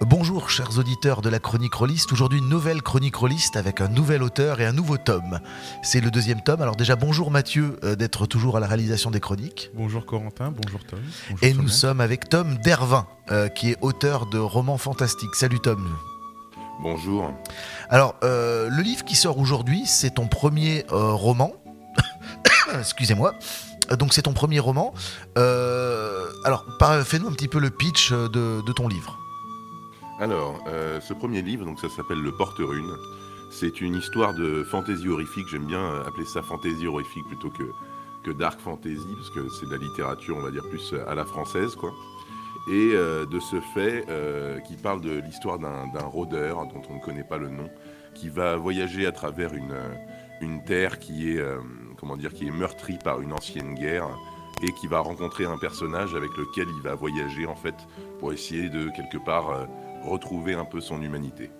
Bonjour chers auditeurs de la chronique Rolliste, aujourd'hui une nouvelle chronique Rolliste avec un nouvel auteur et un nouveau tome. C'est le deuxième tome, alors déjà bonjour Mathieu euh, d'être toujours à la réalisation des chroniques. Bonjour Corentin, bonjour Tom. Bonjour et nous sommes avec Tom Dervin, euh, qui est auteur de romans fantastiques. Salut Tom. Bonjour. Alors euh, le livre qui sort aujourd'hui, c'est ton premier euh, roman. Excusez-moi. Donc c'est ton premier roman. Euh, alors fais-nous un petit peu le pitch de, de ton livre. Alors, euh, ce premier livre, donc ça s'appelle Le Porte-Rune. C'est une histoire de fantaisie horrifique. J'aime bien euh, appeler ça fantaisie horrifique plutôt que, dark fantasy, parce que c'est de la littérature, on va dire, plus à la française, quoi. Et euh, de ce fait, euh, qui parle de l'histoire d'un rôdeur dont on ne connaît pas le nom, qui va voyager à travers une, euh, une terre qui est, euh, comment dire, qui est meurtrie par une ancienne guerre et qui va rencontrer un personnage avec lequel il va voyager en fait pour essayer de quelque part euh, retrouver un peu son humanité.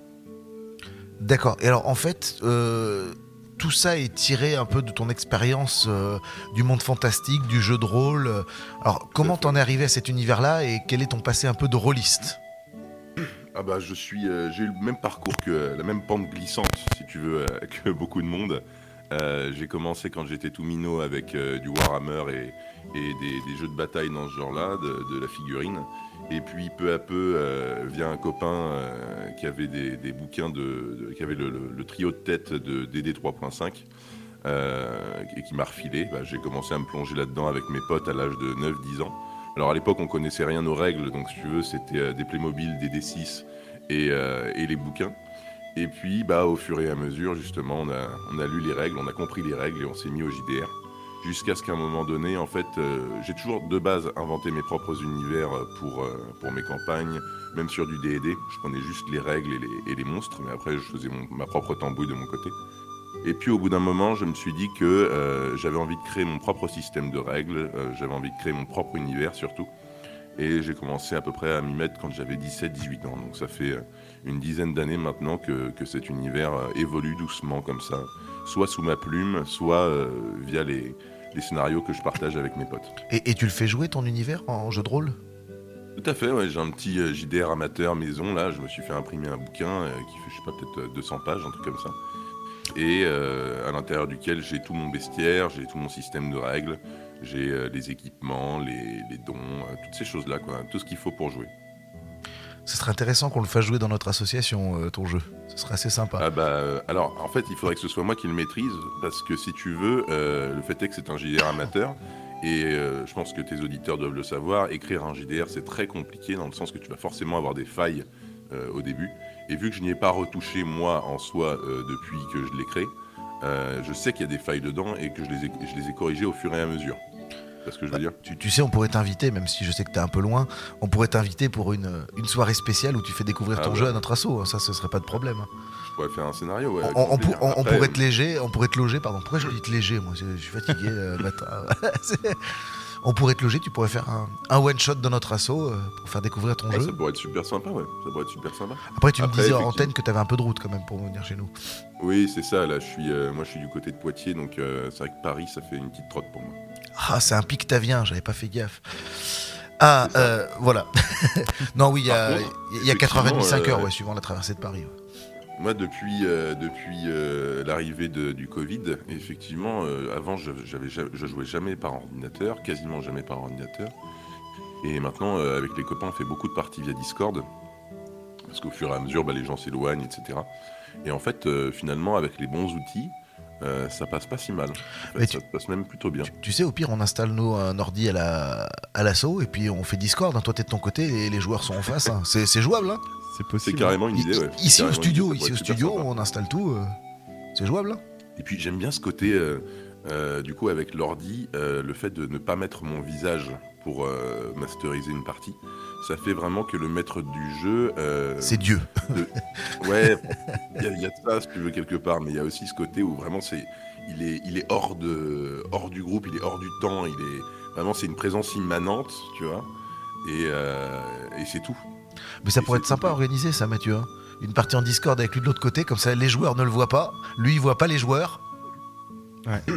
D'accord. Et alors en fait, euh, tout ça est tiré un peu de ton expérience euh, du monde fantastique, du jeu de rôle. Alors comment t'en es arrivé à cet univers-là et quel est ton passé un peu de rôliste? Ah bah je suis, euh, j'ai eu le même parcours que la même pente glissante si tu veux que beaucoup de monde. Euh, j'ai commencé quand j'étais tout minot avec euh, du Warhammer et, des, jeux de bataille dans ce genre-là, de, la figurine. Et puis peu à peu euh, vient un copain qui avait des, bouquins de, qui avait le, trio de tête de DD 3.5 euh, et qui m'a refilé. Bah, j'ai commencé à me plonger là-dedans avec mes potes à l'âge de 9-10 ans. Alors à l'époque on connaissait rien aux règles, donc si tu veux c'était des Playmobil, des D6 et, euh, et les bouquins. Et puis bah au fur et à mesure justement on a, lu les règles, on a compris les règles et on s'est mis au JDR. Jusqu'à ce qu'à un moment donné, en fait, euh, j'ai toujours de base inventé mes propres univers euh, pour, euh, pour mes campagnes, même sur du D&D. Je prenais juste les règles et les, monstres, mais après je faisais ma propre tambouille de mon côté. Et puis au bout d'un moment, je me suis dit que j'avais envie de créer mon propre système de règles, j'avais envie de créer mon propre univers surtout. Et j'ai commencé à peu près à m'y mettre quand j'avais 17-18 ans. Donc ça fait euh, une dizaine d'années maintenant que, que cet univers euh, évolue doucement comme ça, soit sous ma plume, soit euh, via les, les scénarios que je partage avec mes potes. et, et tu le fais jouer ton univers en jeu de rôle? Tout à fait, ouais, j'ai un petit JDR amateur maison, là, je me suis fait imprimer un bouquin qui fait, je sais pas, peut-être euh, 200 pages, un truc comme ça. Et euh, à l'intérieur duquel j'ai tout mon bestiaire, j'ai tout mon système de règles, j'ai euh, les équipements, les, les dons, euh, toutes ces choses-là, quoi, tout ce qu'il faut pour jouer. Ce serait intéressant qu'on le fasse jouer dans notre association, euh, ton jeu. Ce serait assez sympa. Ah bah, euh, alors, en fait, il faudrait que ce soit moi qui le maîtrise, parce que si tu veux, euh, le fait est que c'est un JDR amateur, et je pense que tes auditeurs doivent le savoir, écrire un JDR, c'est très compliqué, dans le sens que tu vas forcément avoir des failles au début. Et vu que je n'y ai pas retouché, moi, en soi, depuis que je l'ai créé, je sais qu'il y a des failles dedans, et que je les ai, je les ai corrigées au fur et à mesure. C'est ce que je veux dire Tu, tu sais, on pourrait t'inviter, même si je sais que t'es un peu loin, on pourrait t'inviter pour une, une soirée spéciale où tu fais découvrir Ah ton ouais. jeu à notre assaut. Ça, ce serait pas de problème. Je pourrais faire un scénario, ouais. on, pour- pourrait te léger, on pourrait te loger, pardon. Pourquoi je dis te léger Moi, je suis fatigué euh, le matin. C'est- on pourrait te loger, tu pourrais faire un, un one shot dans notre assaut euh, pour faire découvrir ton ouais, jeu. ça pourrait être super sympa, ouais. Ça pourrait être super sympa. Après, tu me disais en antenne que t'avais un peu de route quand même pour venir chez nous. Oui, c'est ça. Là, je suis, euh, moi, je suis du côté de Poitiers, donc euh, c'est vrai que Paris, ça fait une petite trotte pour moi. Ah, c'est un pictavien, j'avais pas fait gaffe. Ah, euh, voilà. non, oui, il y a, contre, il y a 4h30, 5h, effectivement, euh, ouais, suivant la traversée de Paris. ouais. Moi, depuis, euh, depuis l'arrivée de- du Covid, effectivement, avant, je, je jouais jamais par ordinateur, quasiment jamais par ordinateur. Et maintenant, avec les copains, on fait beaucoup de parties via Discord. Parce qu'au fur et à mesure, bah, les gens s'éloignent, etc. Et en fait, finalement, avec les bons outils, euh, ça passe pas si mal. En fait, Mais ça tu- se passe même plutôt bien. Tu, tu sais, au pire, on installe nos un ordi à la à l'assaut et puis on fait Discord. hein. Toi, t'es de ton côté et les joueurs sont en face. hein. C'est c'est jouable. hein. C'est C'est possible. carrément une idée, ouais. Ici C'est au studio, idée, ça ici au studio, sympa. on installe tout. euh, C'est jouable. hein. Et puis j'aime bien ce côté, euh, euh, du coup, avec l'ordi, euh, le fait de ne pas mettre mon visage pour euh, masteriser une partie, ça fait vraiment que le maître du jeu. C'est Dieu. Ouais, il y, y a ça, si tu veux, quelque part, mais il y a aussi ce côté où vraiment c'est. Il est, il est hors, de, hors du groupe, il est hors du temps, il est. Vraiment, c'est une présence immanente, tu vois. Et, et c'est tout. Mais ça Et pourrait être sympa à organiser, ça, Mathieu. hein. Une partie en Discord avec lui de l'autre côté, comme ça les joueurs ne le voient pas. Lui, il voit pas les joueurs. Ouais.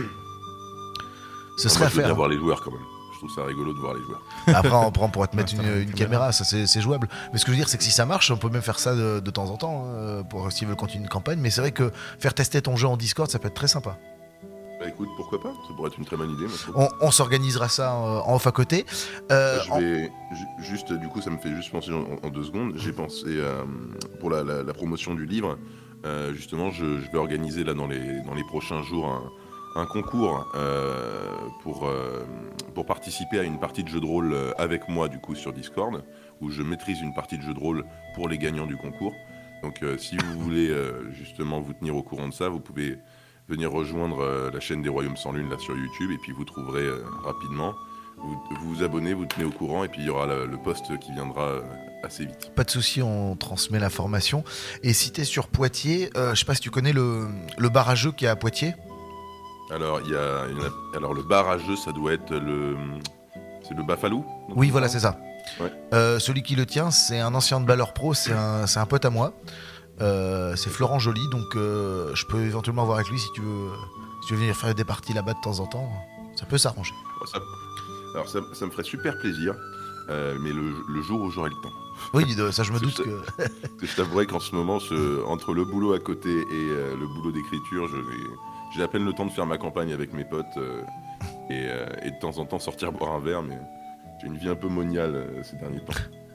Ce serait à faire. voir les joueurs quand même. Je trouve ça rigolo de voir les joueurs. Après, on prend pour te mettre une, caméra, ça c'est jouable. Mais ce que je veux dire, c'est que si ça marche, on peut même faire ça de, de temps en temps hein, pour s'ils veulent continuer une campagne. Mais c'est vrai que faire tester ton jeu en Discord, ça peut être très sympa. Bah écoute, pourquoi pas Ça pourrait être une très bonne idée. On, on s'organisera ça euh, en off à côté. Euh, je en- vais ju- juste, du coup, ça me fait juste penser en, en deux secondes. J'ai pensé euh, pour la, la- la promotion du livre. euh, justement, je, je vais organiser là dans les dans les prochains jours un, un concours euh, pour euh, pour participer à une partie de jeu de rôle euh, avec moi du coup sur Discord où je maîtrise une partie de jeu de rôle pour les gagnants du concours. Donc, si vous voulez justement vous tenir au courant de ça, vous pouvez venir rejoindre la chaîne des Royaumes sans Lune là sur YouTube et puis vous trouverez rapidement. Vous, vous abonnez, vous tenez au courant et puis il y aura le, le post qui viendra assez vite. Pas de souci, on transmet l'information. Et si t'es sur Poitiers, je sais pas si tu connais le, le qui est à Poitiers? Alors, il y a, il y en a- alors le bar à jeu, ça doit être le. C'est le Bafalou donc, Oui, voilà, c'est ça. Ouais. Euh, celui qui le tient, c'est un ancien de Balleur Pro, c'est un, c'est un pote à moi. Euh, c'est Florent Joly, donc euh, je peux éventuellement voir avec lui si tu veux, si tu veux venir faire des parties là-bas de temps en temps. Ça peut s'arranger. Bon, ça- alors, ça, ça me ferait super plaisir, euh, mais le, le jour où j'aurai le temps. Oui, de- ça je me C'est doute ça. que. Parce que je t'avouerai qu'en ce moment, ce- entre le boulot à côté et euh, le boulot d'écriture, je vais- j'ai à peine le temps de faire ma campagne avec mes potes euh, et, euh, et de temps en temps sortir boire un verre, mais j'ai une vie un peu moniale euh, ces derniers temps.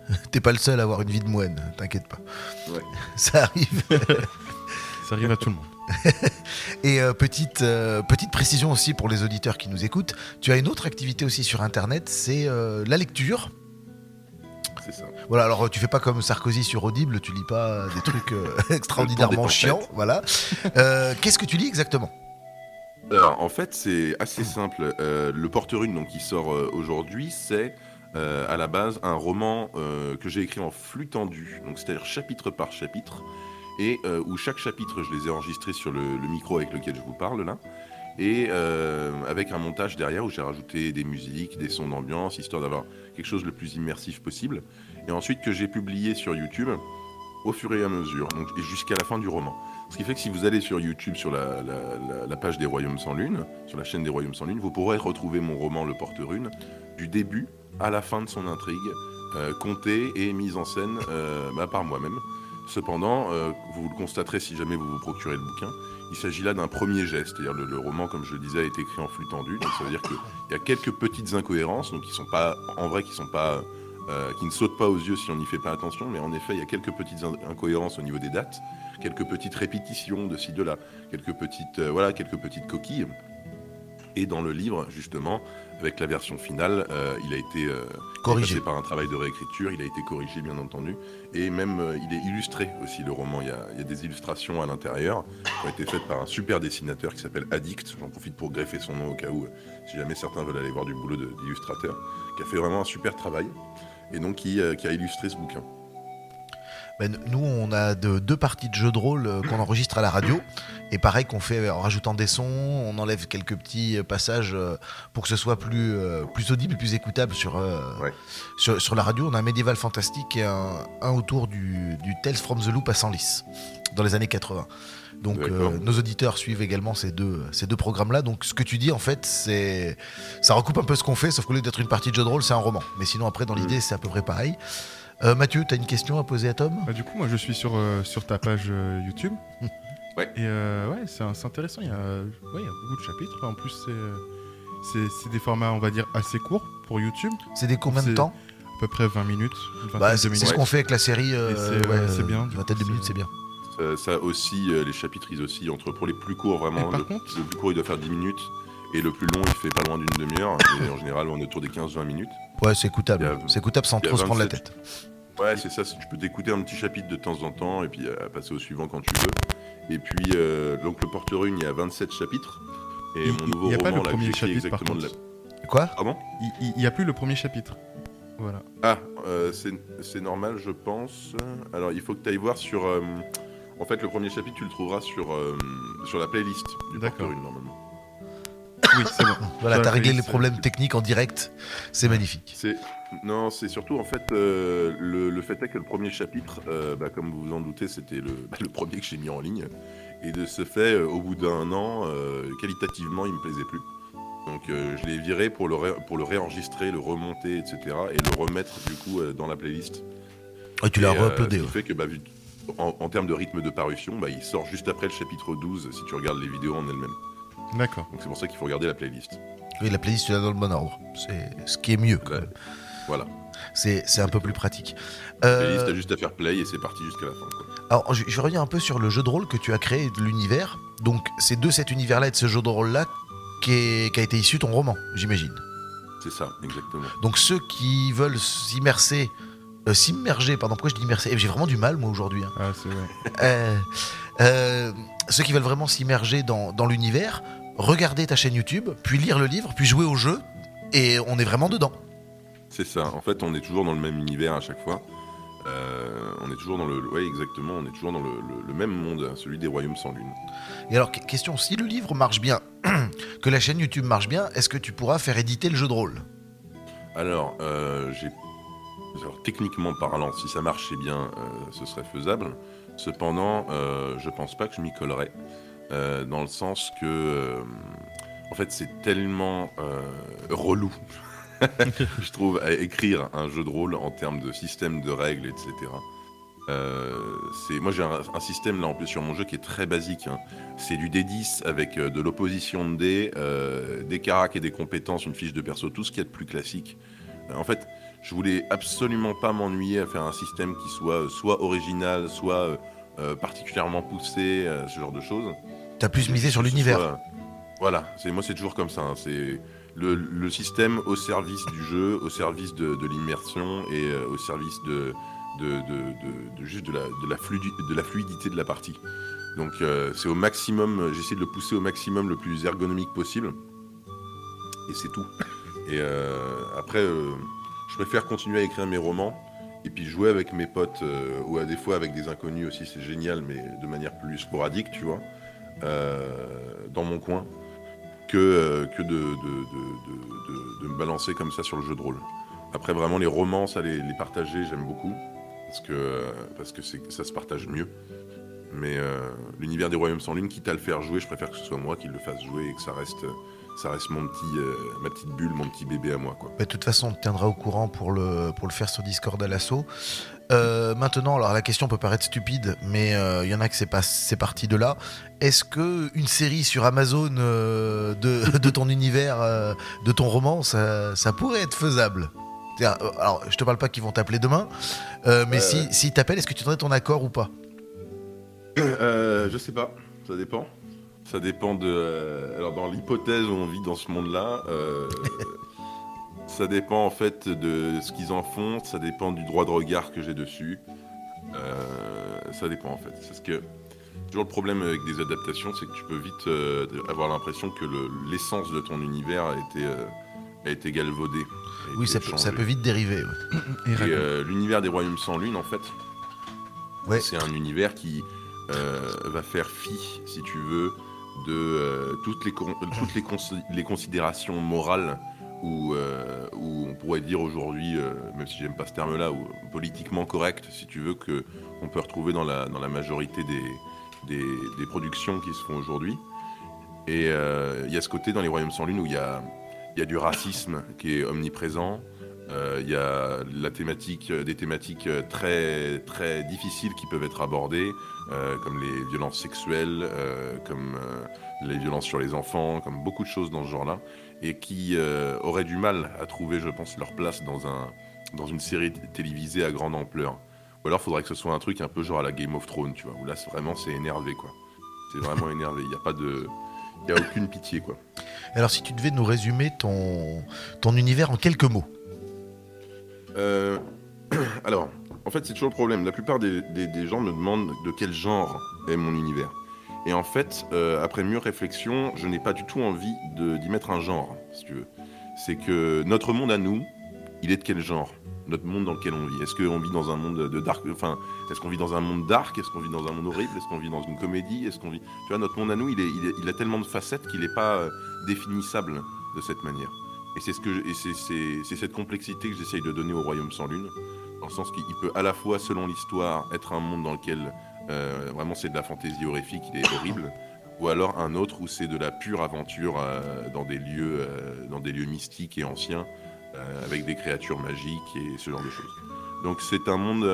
T'es pas le seul à avoir une vie de moine, t'inquiète pas. Ouais. Ça arrive. Ça arrive à tout le monde. Et euh, petite, euh, petite précision aussi pour les auditeurs qui nous écoutent, tu as une autre activité aussi sur Internet, c'est euh, la lecture. C'est ça. Voilà, alors tu fais pas comme Sarkozy sur Audible, tu lis pas des trucs euh, extraordinairement chiants, voilà. Euh, Qu'est-ce que tu lis exactement? En fait, c'est assez simple. Euh, le Porte-Rune, donc, qui sort euh, aujourd'hui, c'est euh, à la base un roman que j'ai écrit en flux tendu, c'est-à-dire chapitre par chapitre, et où chaque chapitre, je les ai enregistrés sur le, micro avec lequel je vous parle là, et avec un montage derrière où j'ai rajouté des musiques, des sons d'ambiance, histoire d'avoir quelque chose le plus immersif possible, et ensuite que j'ai publié sur YouTube au fur et à mesure, jusqu'à la fin du roman. Ce qui fait que si vous allez sur YouTube, sur la, page des Royaumes sans Lune, sur la chaîne des Royaumes sans Lune, vous pourrez retrouver mon roman Le Porte-Rune du début à la fin de son intrigue, euh, contée et mise en scène euh, bah, par moi-même. Cependant, euh, vous le constaterez si jamais vous vous procurez le bouquin, il s'agit là d'un premier geste, c'est-à-dire le, le roman, comme je le disais, a été écrit en flux tendu, donc ça veut dire qu'il y a quelques petites incohérences, donc qui sont pas, en vrai, qui sont pas, euh, qui ne sautent pas aux yeux si on n'y fait pas attention, mais en effet, il y a quelques petites in- incohérences au niveau des dates, quelques petites répétitions de ci de là, quelques petites, euh, voilà, quelques petites coquilles. Et dans le livre, justement, avec la version finale, euh, il a été euh, Corrigé. passé par un travail de réécriture, il a été corrigé, bien entendu, et même euh, il est illustré aussi le roman. Il y a, il y a des illustrations à l'intérieur qui ont été faites par un super dessinateur qui s'appelle Addict. J'en profite pour greffer son nom au cas où, si jamais certains veulent aller voir du boulot d'illustrateur, qui a fait vraiment un super travail et donc qui, qui a illustré ce bouquin. Ben, nous, on a de- deux parties de jeux de rôle euh, qu'on enregistre à la radio. Et pareil qu'on fait en rajoutant des sons, on enlève quelques petits euh, passages euh, pour que ce soit plus, plus audible, plus écoutable sur, Ouais. sur, sur la radio. On a un médiéval fantastique et un, un autour du, du Tales from the Loop à Senlis, dans les années 80. Donc euh, nos auditeurs suivent également ces deux, ces deux programmes-là. Donc ce que tu dis, en fait, c'est ça recoupe un peu ce qu'on fait, sauf qu'au lieu d'être une partie de jeu de rôle, c'est un roman. Mais sinon, après, dans Mm. l'idée, c'est à peu près pareil. Euh, Mathieu, tu as une question à poser à Tom? Bah, du coup, moi, je suis sur, euh, sur ta page euh, YouTube. Ouais. Et euh, ouais, c'est c'est intéressant. Il y, a, ouais, il y a beaucoup de chapitres. En plus, c'est c'est- c'est des formats, on va dire, assez courts pour YouTube. C'est des combien de temps? À peu près 20 minutes. Bah, c'est ce qu'on fait avec la série. euh, c'est, ouais, ouais, c'est bien, Une du vingtaine de coup, minutes, c'est- bien. Ça aussi, euh, les chapitres, ils aussi, entre pour les plus courts, vraiment, le, contre- le plus court, il doit faire 10 minutes. Et le plus long, il fait pas loin d'une demi-heure. Et en général, on est autour des 15-20 minutes. Ouais, c'est écoutable. C'est écoutable sans trop se prendre la 27. tête. Ouais, c'est ça. Tu peux t'écouter un petit chapitre de temps en temps et puis euh, passer au suivant quand tu veux. Et puis, euh, donc, le Porte-Rune, il y a 27 chapitres. Et Il- mon nouveau il y a pas roman, le là, premier chapitre, par exactement de contre. la... Quoi? Pardon? Il n'y a plus le premier chapitre. Voilà. Ah, euh, c'est normal, je pense. Alors, il faut que tu ailles voir sur. euh, en fait, le premier chapitre, tu le trouveras sur, sur la playlist du D'accord. Porte-Rune, normalement. Oui, c'est bon. Voilà, t'as réglé les problèmes techniques en direct. C'est magnifique. C'est non, c'est surtout en fait euh, le, le fait est que le premier chapitre, euh, bah, comme vous vous en doutez, c'était le, bah, le premier que j'ai mis en ligne. Et de ce fait, euh, au bout d'un an, euh, qualitativement, il me plaisait plus. Donc euh, je l'ai viré pour le, ré- pour le réenregistrer, le remonter, etc. et le remettre du coup euh, dans la playlist. Et tu l'as euh, re-uploadé. ce qui ouais. fait que bah, vu- en, en termes de rythme de parution, bah, il sort juste après le chapitre 12 si tu regardes les vidéos en elles-mêmes. D'accord. Donc c'est pour ça qu'il faut regarder la playlist. Oui, la playlist, tu l'as dans le bon ordre. C'est ce qui est mieux. quand Ouais. même. Voilà. C'est c'est un peu plus pratique. La Euh, playlist, t'as juste à faire play et c'est parti jusqu'à la fin. quoi. alors, je, je vais revenir un peu sur le jeu de rôle que tu as créé, de l'univers. Donc, c'est de cet univers-là et de ce jeu de rôle-là qu'a été issu ton roman, j'imagine. C'est ça, exactement. Donc, ceux qui veulent s'immerser, euh, s'immerger, pardon, pourquoi je dis immerser? Eh, J'ai vraiment du mal, moi, aujourd'hui. hein. Ah, c'est vrai. Euh, euh, ceux qui veulent vraiment s'immerger dans, dans l'univers, regarder ta chaîne YouTube, puis lire le livre, puis jouer au jeu, et on est vraiment dedans. C'est ça. En fait, on est toujours dans le même univers à chaque fois. Euh, on est toujours dans le. Ouais, exactement. On est toujours dans le, le- le même monde, hein, celui des royaumes sans lune. Et alors, que- question, si le livre marche bien, que la chaîne YouTube marche bien, est-ce que tu pourras faire éditer le jeu de rôle? Alors, euh, j'ai. alors, techniquement parlant, si ça marchait bien, euh, ce serait faisable. Cependant, je pense pas que je m'y collerais. Euh, dans le sens que. euh, en fait, c'est tellement euh, relou. je trouve à écrire un jeu de rôle en termes de système de règles, etc. Moi j'ai un, système là en plus sur mon jeu qui est très basique. hein. C'est du D10 avec de l'opposition de dés, des caracs et des compétences, une fiche de perso, tout ce qu'il y a de plus classique. En fait, je voulais absolument pas m'ennuyer à faire un système qui soit soit original, soit particulièrement poussé, ce genre de choses. T'as plus misé sur l'univers. soit- Voilà, c'est moi c'est toujours comme ça. hein. C'est le, le système au service du jeu, au service de, de l'immersion et euh, au service de, juste de la, de, la fluidi- de la fluidité de la partie. Donc euh, c'est au maximum, j'essaie de le pousser au maximum le plus ergonomique possible. Et c'est tout. Et euh, après, je préfère continuer à écrire mes romans et puis jouer avec mes potes ou à des fois avec des inconnus aussi, c'est génial, mais de manière plus sporadique, tu vois, dans mon coin, que, euh, que de, de, de- me balancer comme ça sur le jeu de rôle. Après, vraiment, les romans, ça, les, partager, j'aime beaucoup, parce que, euh, parce que ça se partage mieux. Mais euh, l'univers des royaumes sans lune, quitte à le faire jouer, je préfère que ce soit moi qui le fasse jouer et que ça reste, ça reste mon petit, euh, ma petite bulle, mon petit bébé à moi. Bah, de toute façon, on te tiendra au courant pour le, pour le faire sur Discord à l'assaut. Euh, maintenant, alors la question peut paraître stupide, mais euh, il y en a que c'est pas, c'est parti de là. Est-ce que une série sur Amazon euh, de, de ton univers, euh, de ton roman, ça, ça pourrait être faisable? Euh, Alors, je te parle pas qu'ils vont t'appeler demain, euh, mais Euh. si s'ils t'appellent, est-ce que tu donnerais ton accord ou pas? Euh, je sais pas, ça dépend. Ça dépend de. euh, alors, dans l'hypothèse où on vit dans ce monde-là, euh, ça dépend en fait de ce qu'ils en font, ça dépend du droit de regard que j'ai dessus. Euh, ça dépend en fait. C'est ce que. Toujours le problème avec des adaptations, c'est que tu peux vite euh, avoir l'impression que le- l'essence de ton univers a été, euh, a été galvaudée. a Oui, été ça peut, ça peut vite dériver. ouais. Et l'univers des royaumes sans lune, en fait, Ouais. c'est un univers qui va faire fi, si tu veux, de toutes, les, toutes les considérations morales ou euh, on pourrait dire aujourd'hui, euh, même si j'aime pas ce terme-là, politiquement correct, si tu veux, que on peut retrouver dans la, majorité des, productions qui se font aujourd'hui. Et euh, il y a ce côté dans les royaumes sans lune où il y a du racisme qui est omniprésent. Euh, Il y a euh, des thématiques euh, très, très difficiles qui peuvent être abordées, euh, comme les violences sexuelles, euh, comme euh, les violences sur les enfants, comme beaucoup de choses dans ce genre-là, et qui euh, auraient du mal à trouver, je pense, leur place dans, un, dans une série télévisée à grande ampleur. Ou alors, il faudrait que ce soit un truc un peu genre à la Game of Thrones, tu vois, où là, vraiment, c'est énervé, quoi. C'est vraiment énervé. Il n'y a pas de... Il a aucune pitié, quoi. Alors, si tu devais nous résumer ton, ton univers en quelques mots. Euh, alors, en fait, c'est toujours le problème. La plupart des, gens me demandent de quel genre est mon univers. Et en fait, euh, après mûre réflexion, je n'ai pas du tout envie d'y mettre un genre, si tu veux. C'est que notre monde à nous, il est de quel genre? Notre monde dans lequel on vit. Est-ce qu'on vit dans un monde de dark Enfin, est-ce qu'on vit dans un monde dark? Est-ce qu'on vit dans un monde horrible? Est-ce qu'on vit dans une comédie? Est-ce qu'on vit Tu vois, notre monde à nous, il a tellement de facettes qu'il n'est pas euh, définissable de cette manière. Et c'est ce que c'est- cette complexité que j'essaye de donner au Royaume sans lune, dans le sens qu'il peut à la fois, selon l'histoire, être un monde dans lequel euh, vraiment c'est de la fantaisie horrifique, il est horrible, ou alors un autre où c'est de la pure aventure euh, dans, des lieux, euh, dans des lieux mystiques et anciens, avec des créatures magiques et ce genre de choses. Donc c'est un monde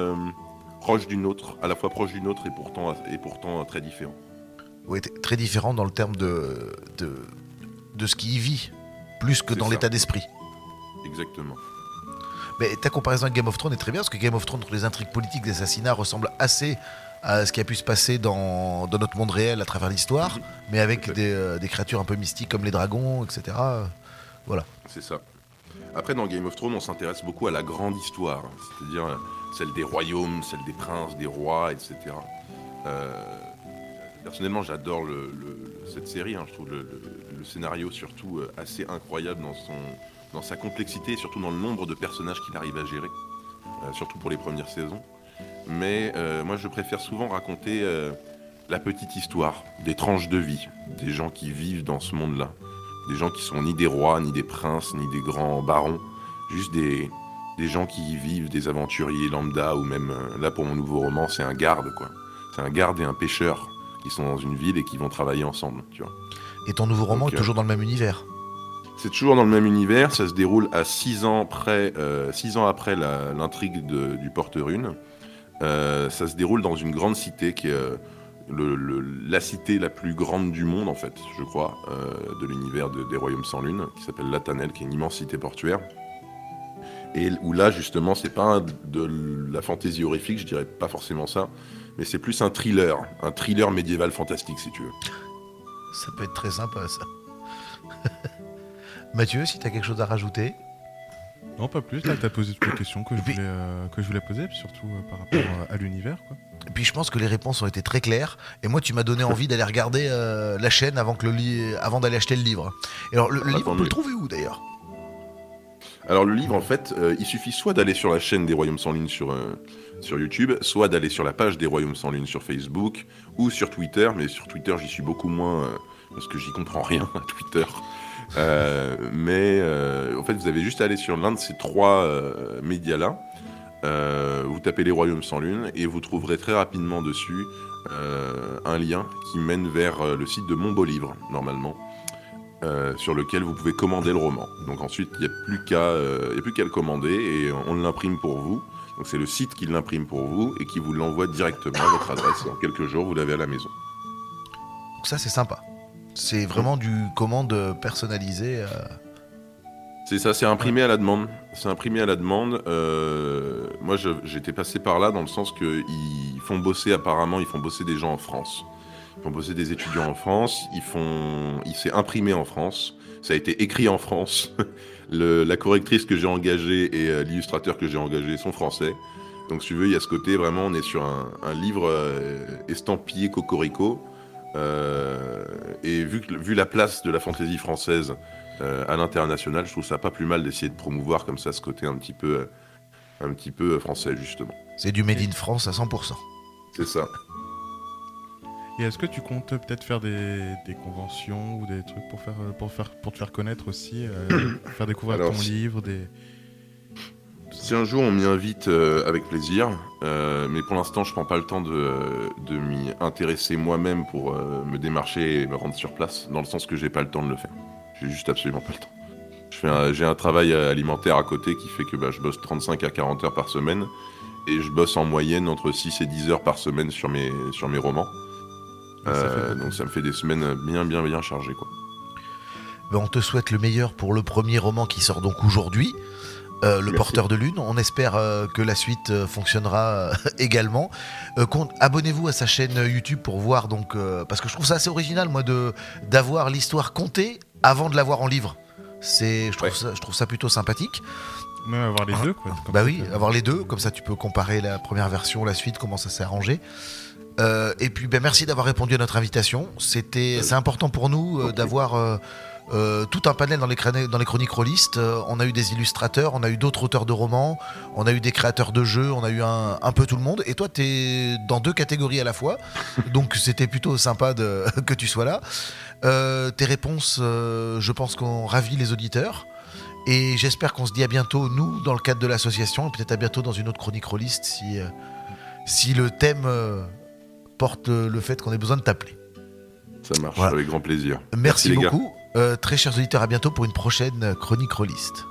proche d'une autre, à la fois proche d'une autre et pourtant, et pourtant très différent. Oui, très différent dans le terme de, de, de ce qui y vit, plus que dans l'état d'esprit. Exactement. Mais ta comparaison avec Game of Thrones est très bien, parce que Game of Thrones, les intrigues politiques d'assassinat ressemblent assez à ce qui a pu se passer dans, dans notre monde réel à travers l'histoire, mhm. mais avec des, euh, des, créatures un peu mystiques comme les dragons, etc. Voilà. C'est ça. Après, dans Game of Thrones, on s'intéresse beaucoup à la grande histoire, c'est-à-dire celle des royaumes, celle des princes, des rois, etc. Euh, personnellement, j'adore cette série. Hein. Je trouve le, scénario surtout euh, assez incroyable dans, son, dans sa complexité et surtout dans le nombre de personnages qu'il arrive à gérer, surtout pour les premières saisons mais euh, moi je préfère souvent raconter euh, la petite histoire, des tranches de vie, des gens qui vivent dans ce monde-là, des gens qui sont ni des rois, ni des princes, ni des grands barons, juste des, gens qui y vivent, des aventuriers lambda, ou même, euh, là pour mon nouveau roman, c'est un garde, quoi. C'est un garde et un pêcheur qui sont dans une ville et qui vont travailler ensemble, tu vois. Et ton nouveau roman est toujours dans le même univers c'est toujours dans le même univers, ça se déroule à 6 ans, près, six ans après l'intrigue du Porte-Rune. Euh, ça se déroule dans une grande cité qui est euh, la cité la plus grande du monde, en fait, je crois, euh, de l'univers des Royaumes sans Lune, qui s'appelle Latanel, qui est une immense cité portuaire. Et où là, justement, c'est pas de la fantaisie horrifique, je dirais pas forcément ça, mais c'est plus un thriller, un thriller médiéval fantastique, si tu veux. Ça peut être très sympa, ça. Mathieu, si tu as quelque chose à rajouter? Non, pas plus. Là, tu as posé toutes les questions que je, voulais, euh, que je voulais poser, surtout euh, par rapport à, l'univers. Et puis je pense que les réponses ont été très claires. Et moi, tu m'as donné envie d'aller regarder euh, la chaîne avant, que le avant d'aller acheter le livre. Et alors, le, ah, livre, on peut le trouver où d'ailleurs? Alors, le livre, en fait, il suffit soit d'aller sur la chaîne des Royaumes sans Lune sur, sur YouTube, soit d'aller sur la page des Royaumes sans Lune sur Facebook ou sur Twitter. Mais sur Twitter, j'y suis beaucoup moins parce que j'y comprends rien à Twitter. Euh, mais euh, en fait, vous avez juste à aller sur l'un de ces trois euh, médias-là. vous tapez les Royaumes sans Lune et vous trouverez très rapidement dessus un lien qui mène vers le site de Mon Beau Livre, normalement. Sur lequel vous pouvez commander le roman. Donc ensuite, il n'y a plus qu'à le commander et on l'imprime pour vous. Donc c'est le site qui l'imprime pour vous et qui vous l'envoie directement à votre adresse. En quelques jours, vous l'avez à la maison. Donc ça, c'est sympa. C'est vraiment du commande personnalisé. Euh. C'est ça, c'est imprimé à la demande. C'est imprimé à la demande. Euh, moi, j'étais passé par là dans le sens qu'ils font bosser apparemment, ils font bosser des gens en France. Ils font bosser des étudiants en France. Ils font, il s'est imprimé en France. Ça a été écrit en France. la correctrice que j'ai engagée et euh, l'illustrateur que j'ai engagé sont français. Donc, si tu veux, il y a ce côté vraiment, on est sur un, livre estampillé cocorico. Euh, et vu, vu la place de la fantaisie française euh, à l'international, je trouve ça pas plus mal d'essayer de promouvoir comme ça ce côté un petit peu, euh, un petit peu français justement. C'est du made in France à 100%. C'est ça. Et est-ce que tu comptes peut-être faire des, conventions ou des trucs pour faire pour faire pour te faire connaître aussi, faire découvrir ton livre, des si un jour on m'y invite, euh, avec plaisir. Euh, mais pour l'instant, je prends pas le temps de, de m'y intéresser moi-même pour euh, me démarcher et me rendre sur place, dans le sens que j'ai pas le temps de le faire. J'ai juste absolument pas le temps. J'ai un, travail alimentaire à côté qui fait que bah, je bosse 35 à 40 heures par semaine. Et je bosse en moyenne entre 6 et 10 heures par semaine sur mes, sur mes romans. Donc ça me fait des semaines bien, bien, bien chargées. Quoi. Ben, on te souhaite le meilleur pour le premier roman qui sort donc aujourd'hui. Euh, le porteur de lune. On espère euh, que la suite euh, fonctionnera également. Abonnez-vous à sa chaîne YouTube pour voir donc parce que je trouve ça assez original moi de d'avoir l'histoire contée avant de l'avoir en livre. C'est je trouve ça je trouve ça plutôt sympathique. Même avoir les deux quoi. Bah oui, avoir les deux comme ça tu peux comparer la première version, la suite, comment ça s'est arrangé. Et puis ben, merci d'avoir répondu à notre invitation. C'était c'est important pour nous d'avoir euh, tout un panel dans les, dans les chroniques rôlistes. Euh, on a eu des illustrateurs, on a eu d'autres auteurs de romans, on a eu des créateurs de jeux, on a eu un, peu tout le monde. Et toi, tu es dans deux catégories à la fois. Donc c'était plutôt sympa de, que tu sois là. Euh, tes réponses, je pense qu'on ravit les auditeurs. Et j'espère qu'on se dit à bientôt, nous, dans le cadre de l'association, et peut-être à bientôt dans une autre chronique rôliste si, si le thème porte le fait qu'on ait besoin de t'appeler. Ça marche, avec grand plaisir. Merci, beaucoup. très chers auditeurs, à bientôt pour une prochaine chronique Rolliste.